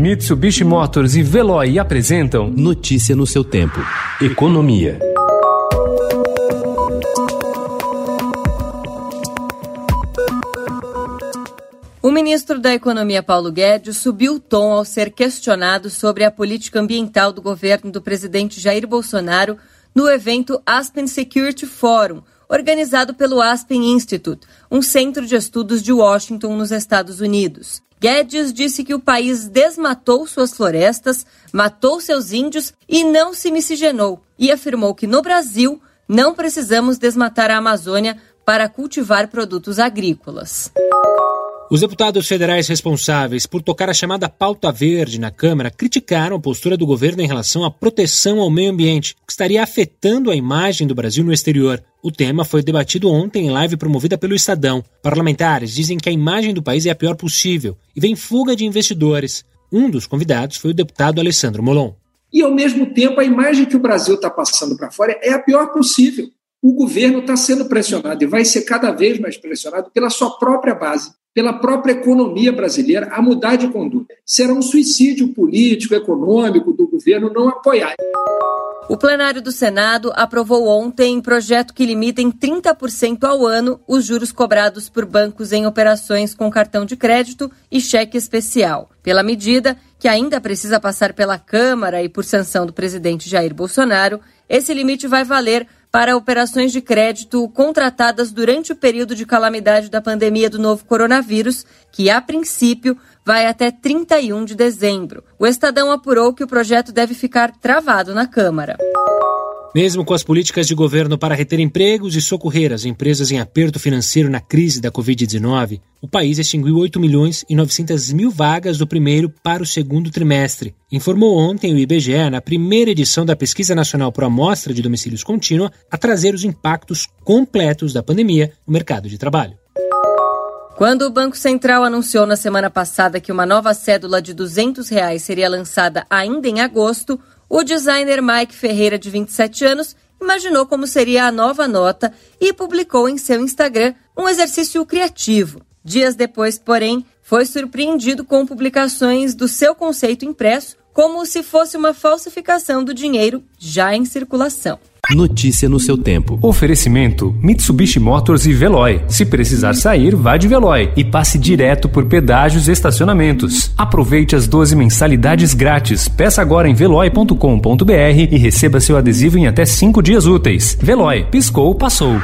Mitsubishi Motors e Veloy apresentam Notícia no seu tempo. Economia. O ministro da Economia Paulo Guedes subiu o tom ao ser questionado sobre a política ambiental do governo do presidente Jair Bolsonaro no evento Aspen Security Forum, organizado pelo Aspen Institute, um centro de estudos de Washington, nos Estados Unidos. Guedes disse que o país desmatou suas florestas, matou seus índios e não se miscigenou, e afirmou que no Brasil não precisamos desmatar a Amazônia para cultivar produtos agrícolas. Os deputados federais responsáveis por tocar a chamada pauta verde na Câmara criticaram a postura do governo em relação à proteção ao meio ambiente, que estaria afetando a imagem do Brasil no exterior. O tema foi debatido ontem em live promovida pelo Estadão. Parlamentares dizem que a imagem do país é a pior possível e vem fuga de investidores. Um dos convidados foi o deputado Alessandro Molon. E, ao mesmo tempo, a imagem que o Brasil está passando para fora é a pior possível. O governo está sendo pressionado e vai ser cada vez mais pressionado pela sua própria base pela própria economia brasileira a mudar de conduta. Será um suicídio político, econômico do governo não apoiar. O plenário do Senado aprovou ontem projeto que limita em 30% ao ano os juros cobrados por bancos em operações com cartão de crédito e cheque especial. Pela medida, que ainda precisa passar pela Câmara e por sanção do presidente Jair Bolsonaro, esse limite vai valer para operações de crédito contratadas durante o período de calamidade da pandemia do novo coronavírus, que a princípio vai até 31 de dezembro. O Estadão apurou que o projeto deve ficar travado na Câmara. Mesmo com as políticas de governo para reter empregos e socorrer as empresas em aperto financeiro na crise da Covid-19, o país extinguiu 8 milhões e 900 mil vagas do primeiro para o segundo trimestre, informou ontem o IBGE na primeira edição da Pesquisa Nacional por Amostra de Domicílios Contínua a trazer os impactos completos da pandemia no mercado de trabalho. Quando o Banco Central anunciou na semana passada que uma nova cédula de 200 reais seria lançada ainda em agosto, o designer Mike Ferreira, de 27 anos, imaginou como seria a nova nota e publicou em seu Instagram um exercício criativo. Dias depois, porém, foi surpreendido com publicações do seu conceito impresso, como se fosse uma falsificação do dinheiro já em circulação. Notícia no seu tempo. Oferecimento: Mitsubishi Motors e Veloy. Se precisar sair, vá de Veloy e passe direto por pedágios e estacionamentos. Aproveite as 12 mensalidades grátis. Peça agora em veloy.com.br e receba seu adesivo em até 5 dias úteis. Veloy, piscou, passou.